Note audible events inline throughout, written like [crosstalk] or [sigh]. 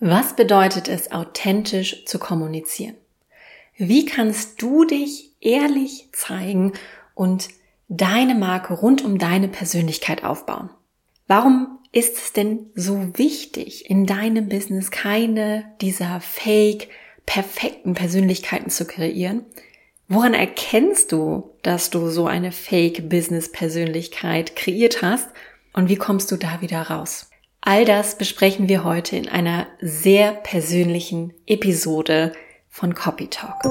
Was bedeutet es, authentisch zu kommunizieren? Wie kannst du dich ehrlich zeigen und deine Marke rund um deine Persönlichkeit aufbauen? Warum ist es denn so wichtig, in deinem Business keine dieser fake, perfekten Persönlichkeiten zu kreieren? Woran erkennst du, dass du so eine Fake-Business-Persönlichkeit kreiert hast? Und wie kommst du da wieder raus? All das besprechen wir heute in einer sehr persönlichen Episode von Copy Talk.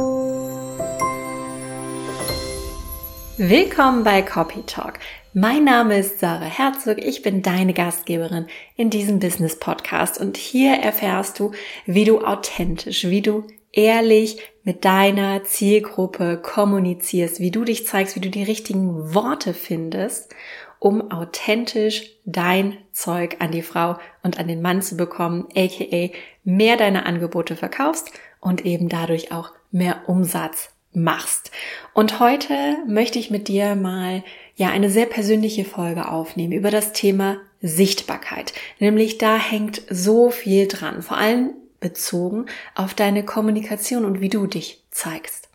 Willkommen bei Copy Talk. Mein Name ist Sarah Herzog, ich bin deine Gastgeberin in diesem Business Podcast und hier erfährst du, wie du authentisch, wie du ehrlich mit deiner Zielgruppe kommunizierst, wie du dich zeigst, wie du die richtigen Worte findest um authentisch dein Zeug an die Frau und an den Mann zu bekommen, aka mehr deine Angebote verkaufst und eben dadurch auch mehr Umsatz machst. Und heute möchte ich mit dir mal ja eine sehr persönliche Folge aufnehmen über das Thema Sichtbarkeit. Nämlich da hängt so viel dran, vor allem bezogen auf deine Kommunikation und wie du dich zeigst.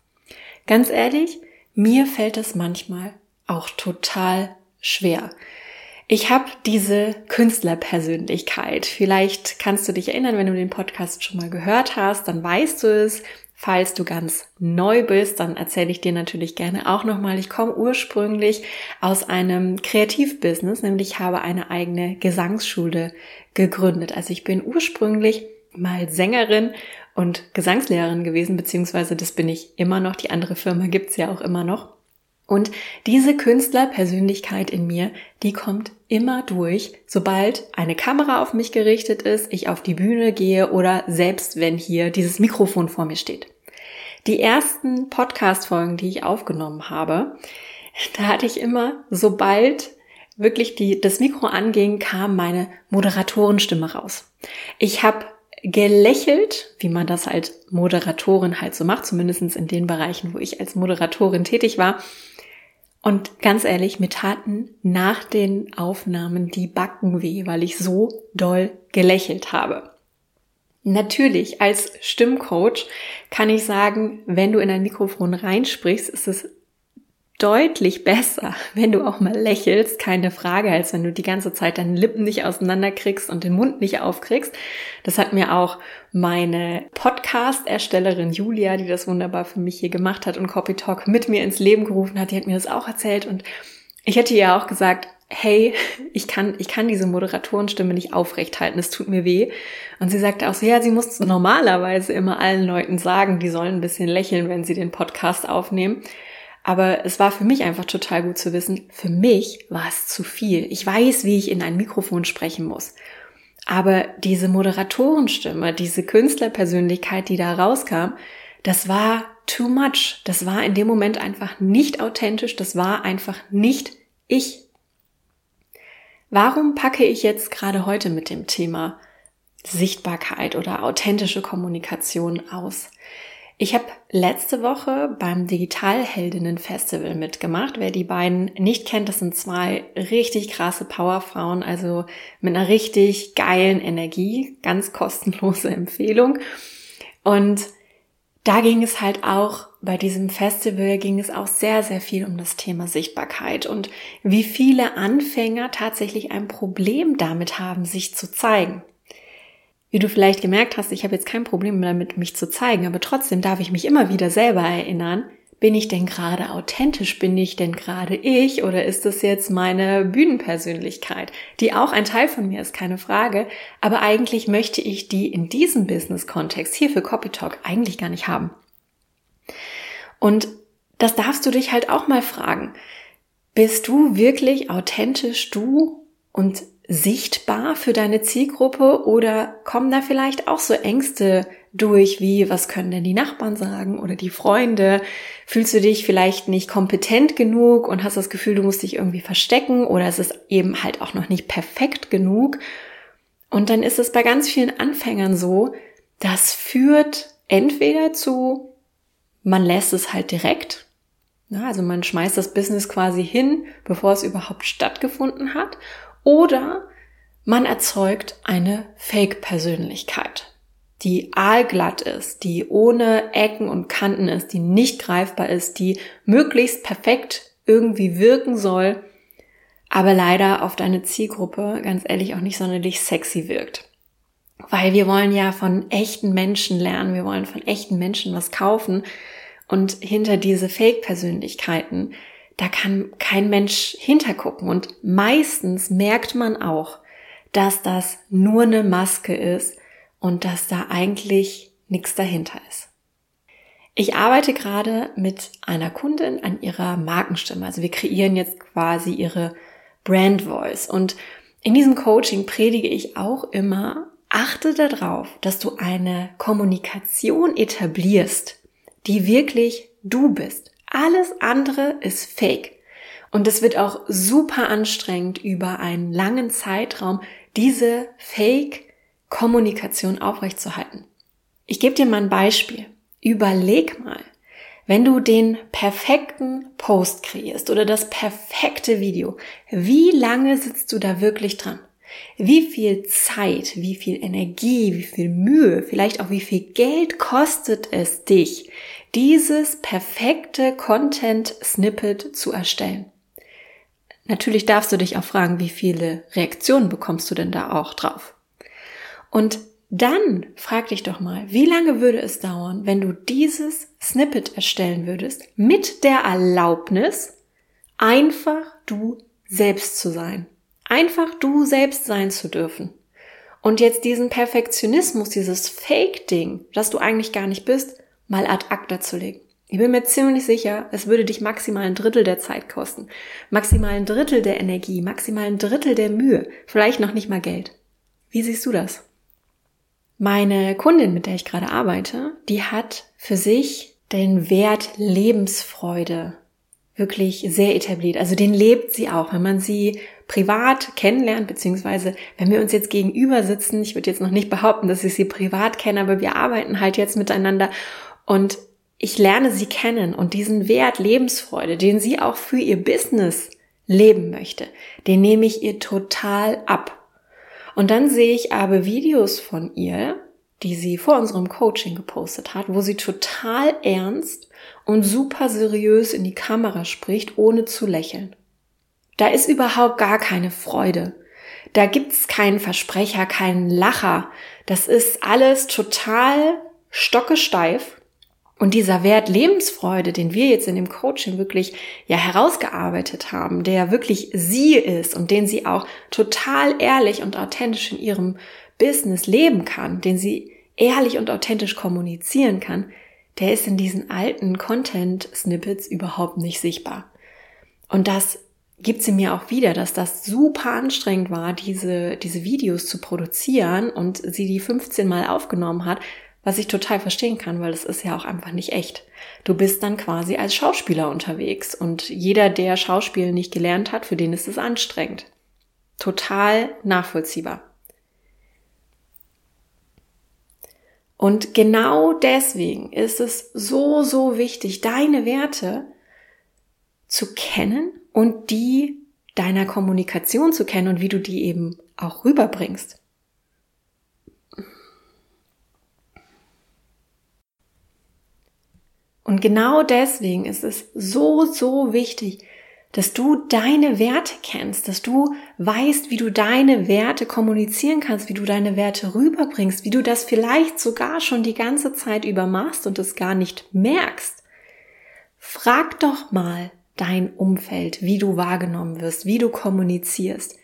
Ganz ehrlich, mir fällt es manchmal auch total schwer. Ich habe diese Künstlerpersönlichkeit. Vielleicht kannst du dich erinnern, wenn du den Podcast schon mal gehört hast, dann weißt du es. Falls du ganz neu bist, dann erzähle ich dir natürlich gerne auch nochmal. Ich komme ursprünglich aus einem Kreativbusiness, nämlich ich habe eine eigene Gesangsschule gegründet. Also ich bin ursprünglich mal Sängerin und Gesangslehrerin gewesen, beziehungsweise das bin ich immer noch. Die andere Firma gibt's ja auch immer noch. Und diese Künstlerpersönlichkeit in mir, die kommt immer durch, sobald eine Kamera auf mich gerichtet ist, ich auf die Bühne gehe oder selbst wenn hier dieses Mikrofon vor mir steht. Die ersten Podcast-Folgen, die ich aufgenommen habe, [laughs] da hatte ich immer, sobald wirklich die, das Mikro anging, kam meine Moderatorenstimme raus. Ich habe gelächelt, wie man das als Moderatorin halt so macht, zumindestens in den Bereichen, wo ich als Moderatorin tätig war. Und ganz ehrlich, mir taten nach den Aufnahmen die Backen weh, weil ich so doll gelächelt habe. Natürlich, als Stimmcoach kann ich sagen, wenn du in ein Mikrofon reinsprichst, ist es deutlich besser, [laughs] wenn du auch mal lächelst, keine Frage, als wenn du die ganze Zeit deine Lippen nicht auseinanderkriegst und den Mund nicht aufkriegst. Das hat mir auch meine Podcast-Erstellerin Julia, die das wunderbar für mich hier gemacht hat und Copy Talk mit mir ins Leben gerufen hat, die hat mir das auch erzählt und ich hätte ihr auch gesagt, hey, [laughs] ich kann, ich kann diese Moderatorenstimme nicht aufrecht halten, es tut mir weh. Und sie sagte auch so, ja, sie muss normalerweise immer allen Leuten sagen, die sollen ein bisschen lächeln, wenn sie den Podcast aufnehmen. Aber es war für mich einfach total gut zu wissen, für mich war es zu viel. Ich weiß, wie ich in ein Mikrofon sprechen muss. Aber diese Moderatorenstimme, diese Künstlerpersönlichkeit, die da rauskam, das war too much. Das war in dem Moment einfach nicht authentisch. Das war einfach nicht ich. Warum packe ich jetzt gerade heute mit dem Thema Sichtbarkeit oder authentische Kommunikation aus? Ich habe letzte Woche beim Digitalheldinnen Festival mitgemacht. Wer die beiden nicht kennt, das sind zwei richtig krasse Powerfrauen, also mit einer richtig geilen Energie, ganz kostenlose [laughs] Empfehlung. Und da ging es halt auch, bei diesem Festival ging es auch sehr, sehr viel um das Thema Sichtbarkeit und wie viele Anfänger tatsächlich ein Problem damit haben, sich zu zeigen. Wie du vielleicht gemerkt hast, ich habe jetzt kein Problem damit, mich zu zeigen, aber trotzdem darf ich mich immer wieder selber erinnern, bin ich denn gerade authentisch? Bin ich denn gerade ich? Oder ist das jetzt meine Bühnenpersönlichkeit, die auch ein Teil von mir ist, keine Frage. Aber eigentlich möchte ich die in diesem Business-Kontext hier für Copy Talk eigentlich gar nicht haben. Und das darfst du dich halt auch mal fragen. Bist du wirklich authentisch du und sichtbar für deine Zielgruppe oder kommen da vielleicht auch so Ängste durch, wie was können denn die Nachbarn sagen oder die Freunde? Fühlst du dich vielleicht nicht kompetent genug und hast das Gefühl, du musst dich irgendwie verstecken oder es ist eben halt auch noch nicht perfekt genug? Und dann ist es bei ganz vielen Anfängern so, das führt entweder zu, man lässt es halt direkt, also man schmeißt das Business quasi hin, bevor es überhaupt stattgefunden hat, oder man erzeugt eine Fake-Persönlichkeit. die aalglatt ist, die ohne Ecken und Kanten ist, die nicht greifbar ist, die möglichst perfekt irgendwie wirken soll, aber leider auf deine Zielgruppe ganz ehrlich auch nicht sonderlich sexy wirkt. Weil wir wollen ja von echten Menschen lernen, wir wollen von echten Menschen was kaufen und hinter diese Fake-Persönlichkeiten, da kann kein Mensch hintergucken und meistens merkt man auch, dass das nur eine Maske ist und dass da eigentlich nichts dahinter ist. Ich arbeite gerade mit einer Kundin an ihrer Markenstimme. Also wir kreieren jetzt quasi ihre Brand Voice. Und in diesem Coaching predige ich auch immer, achte darauf, dass du eine Kommunikation etablierst, die wirklich du bist. Alles andere ist fake. Und es wird auch super anstrengend über einen langen Zeitraum diese Fake-Kommunikation aufrechtzuerhalten. Ich gebe dir mal ein Beispiel. Überleg mal, wenn du den perfekten Post kreierst oder das perfekte Video, wie lange sitzt du da wirklich dran? Wie viel Zeit, wie viel Energie, wie viel Mühe, vielleicht auch wie viel Geld kostet es dich, dieses perfekte Content-Snippet zu erstellen? Natürlich darfst du dich auch fragen, wie viele Reaktionen bekommst du denn da auch drauf? Und dann frag dich doch mal, wie lange würde es dauern, wenn du dieses Snippet erstellen würdest, mit der Erlaubnis, einfach du selbst zu sein. Einfach du selbst sein zu dürfen. Und jetzt diesen Perfektionismus, dieses Fake-Ding, das du eigentlich gar nicht bist, mal ad acta zu legen. Ich bin mir ziemlich sicher, es würde dich maximal ein Drittel der Zeit kosten, maximal ein Drittel der Energie, maximal ein Drittel der Mühe, vielleicht noch nicht mal Geld. Wie siehst du das? Meine Kundin, mit der ich gerade arbeite, die hat für sich den Wert Lebensfreude wirklich sehr etabliert. Also den lebt sie auch, wenn man sie privat kennenlernt, beziehungsweise wenn wir uns jetzt gegenüber sitzen, ich würde jetzt noch nicht behaupten, dass ich sie privat kenne, aber wir arbeiten halt jetzt miteinander und ich lerne sie kennen und diesen Wert Lebensfreude, den sie auch für ihr Business leben möchte, den nehme ich ihr total ab. Und dann sehe ich aber Videos von ihr, die sie vor unserem Coaching gepostet hat, wo sie total ernst und super seriös in die Kamera spricht, ohne zu lächeln. Da ist überhaupt gar keine Freude. Da gibt's keinen Versprecher, keinen Lacher. Das ist alles total stockesteif und dieser Wert Lebensfreude, den wir jetzt in dem Coaching wirklich ja herausgearbeitet haben, der wirklich sie ist und den sie auch total ehrlich und authentisch in ihrem Business leben kann, den sie ehrlich und authentisch kommunizieren kann, der ist in diesen alten Content-Snippets überhaupt nicht sichtbar. Und das gibt sie mir auch wieder, dass das super anstrengend war, diese, diese Videos zu produzieren und sie die 15 Mal aufgenommen hat, was ich total verstehen kann, weil es ist ja auch einfach nicht echt. Du bist dann quasi als Schauspieler unterwegs und jeder, der Schauspiel nicht gelernt hat, für den ist es anstrengend. Total nachvollziehbar. Und genau deswegen ist es so, so wichtig, deine Werte zu kennen und die deiner Kommunikation zu kennen und wie du die eben auch rüberbringst. Und genau deswegen ist es so, so wichtig, dass du deine Werte kennst, dass du weißt, wie du deine Werte kommunizieren kannst, wie du deine Werte rüberbringst, wie du das vielleicht sogar schon die ganze Zeit über machst und es gar nicht merkst. Frag doch mal dein Umfeld, wie du wahrgenommen wirst, wie du kommunizierst.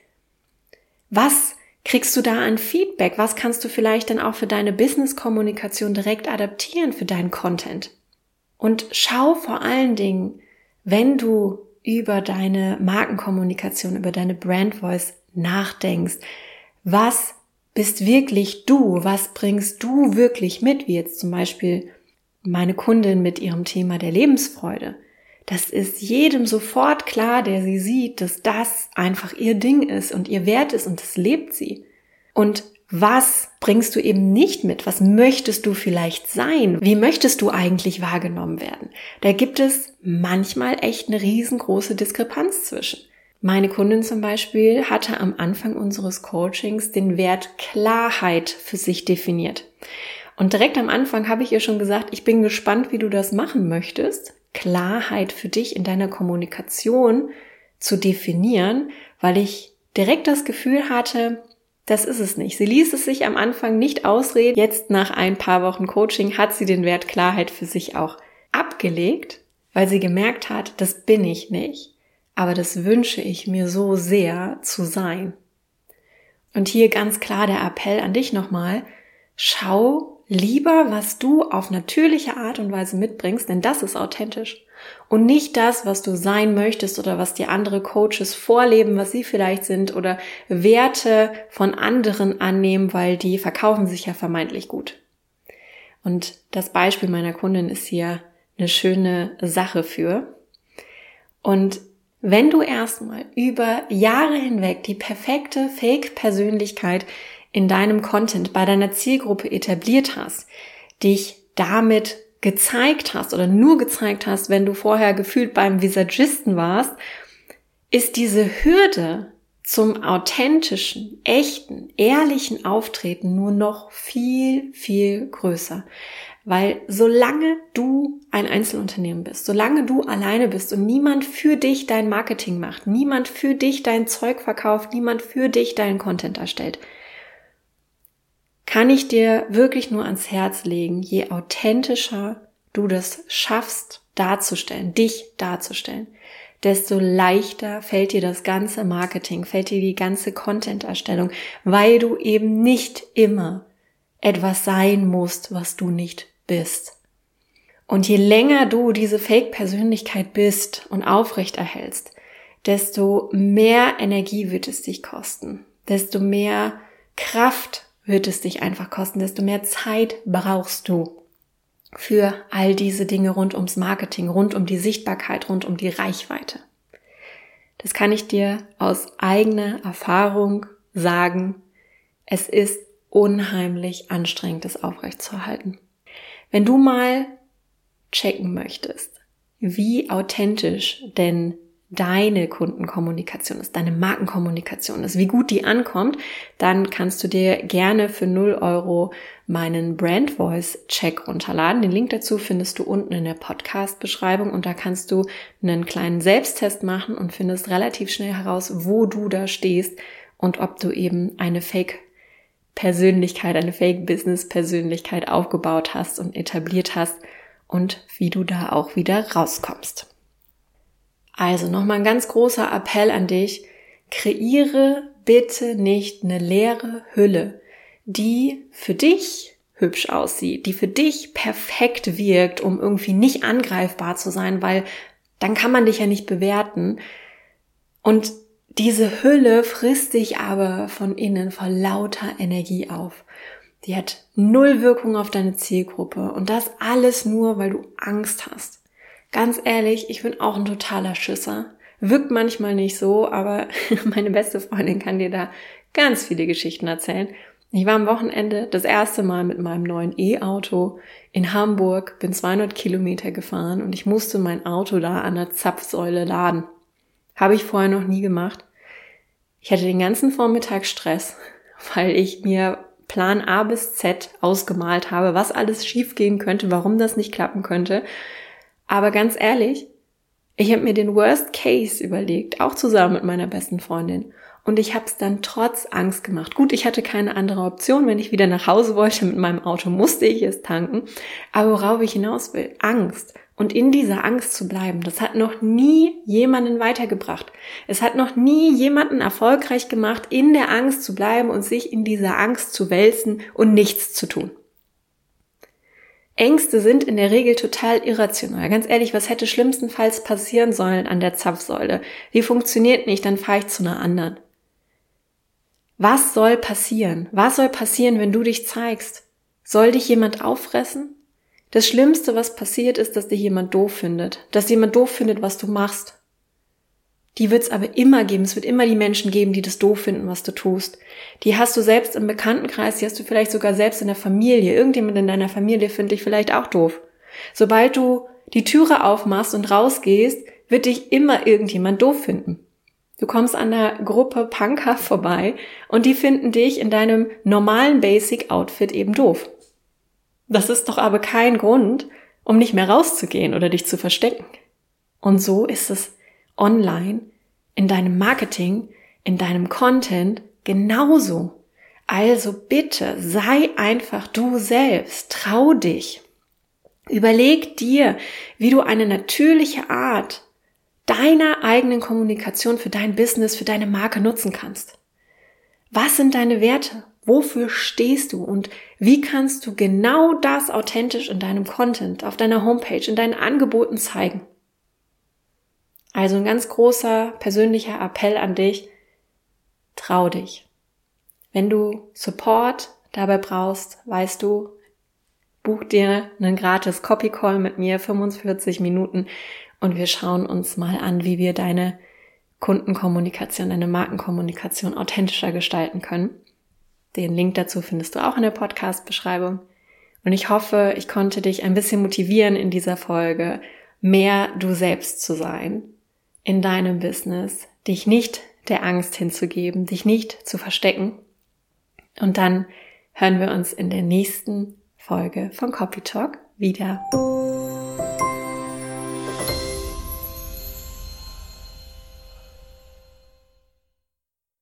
Was kriegst du da an Feedback? Was kannst du vielleicht dann auch für deine Business-Kommunikation direkt adaptieren für deinen Content? Und schau vor allen Dingen, wenn du über deine Markenkommunikation, über deine Brand Voice nachdenkst, was bist wirklich du? Was bringst du wirklich mit? Wie jetzt zum Beispiel meine Kundin mit ihrem Thema der Lebensfreude. Das ist jedem sofort klar, der sie sieht, dass das einfach ihr Ding ist und ihr Wert ist und das lebt sie. Und was bringst du eben nicht mit? Was möchtest du vielleicht sein? Wie möchtest du eigentlich wahrgenommen werden? Da gibt es manchmal echt eine riesengroße Diskrepanz zwischen. Meine Kundin zum Beispiel hatte am Anfang unseres Coachings den Wert Klarheit für sich definiert. Und direkt am Anfang habe ich ihr schon gesagt, ich bin gespannt, wie du das machen möchtest. Klarheit für dich in deiner Kommunikation zu definieren, weil ich direkt das Gefühl hatte, das ist es nicht. Sie ließ es sich am Anfang nicht ausreden. Jetzt nach ein paar Wochen Coaching hat sie den Wert Klarheit für sich auch abgelegt, weil sie gemerkt hat, das bin ich nicht, aber das wünsche ich mir so sehr zu sein. Und hier ganz klar der Appell an dich nochmal, schau lieber, was du auf natürliche Art und Weise mitbringst, denn das ist authentisch. Und nicht das, was du sein möchtest oder was dir andere Coaches vorleben, was sie vielleicht sind oder Werte von anderen annehmen, weil die verkaufen sich ja vermeintlich gut. Und das Beispiel meiner Kundin ist hier eine schöne Sache für. Und wenn du erstmal über Jahre hinweg die perfekte Fake-Persönlichkeit in deinem Content bei deiner Zielgruppe etabliert hast, dich damit gezeigt hast oder nur gezeigt hast, wenn du vorher gefühlt beim Visagisten warst, ist diese Hürde zum authentischen, echten, ehrlichen Auftreten nur noch viel, viel größer. Weil solange du ein Einzelunternehmen bist, solange du alleine bist und niemand für dich dein Marketing macht, niemand für dich dein Zeug verkauft, niemand für dich deinen Content erstellt, kann ich dir wirklich nur ans Herz legen, je authentischer du das schaffst darzustellen, dich darzustellen, desto leichter fällt dir das ganze Marketing, fällt dir die ganze Content-Erstellung, weil du eben nicht immer etwas sein musst, was du nicht bist. Und je länger du diese Fake-Persönlichkeit bist und aufrechterhältst, desto mehr Energie wird es dich kosten, desto mehr Kraft wird es dich einfach kosten, desto mehr Zeit brauchst du für all diese Dinge rund ums Marketing, rund um die Sichtbarkeit, rund um die Reichweite. Das kann ich dir aus eigener Erfahrung sagen. Es ist unheimlich anstrengend, das aufrechtzuerhalten. Wenn du mal checken möchtest, wie authentisch denn deine Kundenkommunikation ist, deine Markenkommunikation ist, wie gut die ankommt, dann kannst du dir gerne für 0 Euro meinen Brand Voice Check runterladen. Den Link dazu findest du unten in der Podcast Beschreibung und da kannst du einen kleinen Selbsttest machen und findest relativ schnell heraus, wo du da stehst und ob du eben eine Fake Persönlichkeit, eine Fake Business Persönlichkeit aufgebaut hast und etabliert hast und wie du da auch wieder rauskommst. Also nochmal ein ganz großer Appell an dich. Kreiere bitte nicht eine leere Hülle, die für dich hübsch aussieht, die für dich perfekt wirkt, um irgendwie nicht angreifbar zu sein, weil dann kann man dich ja nicht bewerten. Und diese Hülle frisst dich aber von innen vor lauter Energie auf. Die hat null Wirkung auf deine Zielgruppe und das alles nur, weil du Angst hast. Ganz ehrlich, ich bin auch ein totaler Schisser. Wirkt manchmal nicht so, aber [laughs] meine beste Freundin kann dir da ganz viele Geschichten erzählen. Ich war am Wochenende das erste Mal mit meinem neuen E-Auto in Hamburg, bin 200 Kilometer gefahren und ich musste mein Auto da an der Zapfsäule laden. Habe ich vorher noch nie gemacht. Ich hatte den ganzen Vormittag Stress, [laughs] weil ich mir Plan A bis Z ausgemalt habe, was alles schiefgehen könnte, warum das nicht klappen könnte. Aber ganz ehrlich, ich habe mir den Worst Case überlegt, auch zusammen mit meiner besten Freundin. Und ich habe es dann trotz Angst gemacht. Gut, ich hatte keine andere Option. Wenn ich wieder nach Hause wollte mit meinem Auto, musste ich es tanken. Aber worauf ich hinaus will, Angst. Und in dieser Angst zu bleiben, das hat noch nie jemanden weitergebracht. Es hat noch nie jemanden erfolgreich gemacht, in der Angst zu bleiben und sich in dieser Angst zu wälzen und nichts zu tun. Ängste sind in der Regel total irrational. Ganz ehrlich, was hätte schlimmstenfalls passieren sollen an der Zapfsäule? Die funktioniert nicht, dann fahre ich zu einer anderen. Was soll passieren? Was soll passieren, wenn du dich zeigst? Soll dich jemand auffressen? Das Schlimmste, was passiert, ist, dass dich jemand doof findet. Dass jemand doof findet, was du machst. Die wird es aber immer geben. Es wird immer die Menschen geben, die das doof finden, was du tust. Die hast du selbst im Bekanntenkreis, die hast du vielleicht sogar selbst in der Familie. Irgendjemand in deiner Familie findet dich vielleicht auch doof. Sobald du die Türe aufmachst und rausgehst, wird dich immer irgendjemand doof finden. Du kommst an der Gruppe Punker vorbei und die finden dich in deinem normalen Basic Outfit eben doof. Das ist doch aber kein Grund, um nicht mehr rauszugehen oder dich zu verstecken. Und so ist es online, in deinem Marketing, in deinem Content genauso. Also bitte sei einfach du selbst, trau dich. Überleg dir, wie du eine natürliche Art deiner eigenen Kommunikation für dein Business, für deine Marke nutzen kannst. Was sind deine Werte? Wofür stehst du? Und wie kannst du genau das authentisch in deinem Content, auf deiner Homepage, in deinen Angeboten zeigen? Also ein ganz großer persönlicher Appell an dich. Trau dich. Wenn du Support dabei brauchst, weißt du, buch dir einen gratis Copy Call mit mir, 45 Minuten, und wir schauen uns mal an, wie wir deine Kundenkommunikation, deine Markenkommunikation authentischer gestalten können. Den Link dazu findest du auch in der Podcast-Beschreibung. Und ich hoffe, ich konnte dich ein bisschen motivieren in dieser Folge, mehr du selbst zu sein in deinem Business, dich nicht der Angst hinzugeben, dich nicht zu verstecken. Und dann hören wir uns in der nächsten Folge von Copy Talk wieder.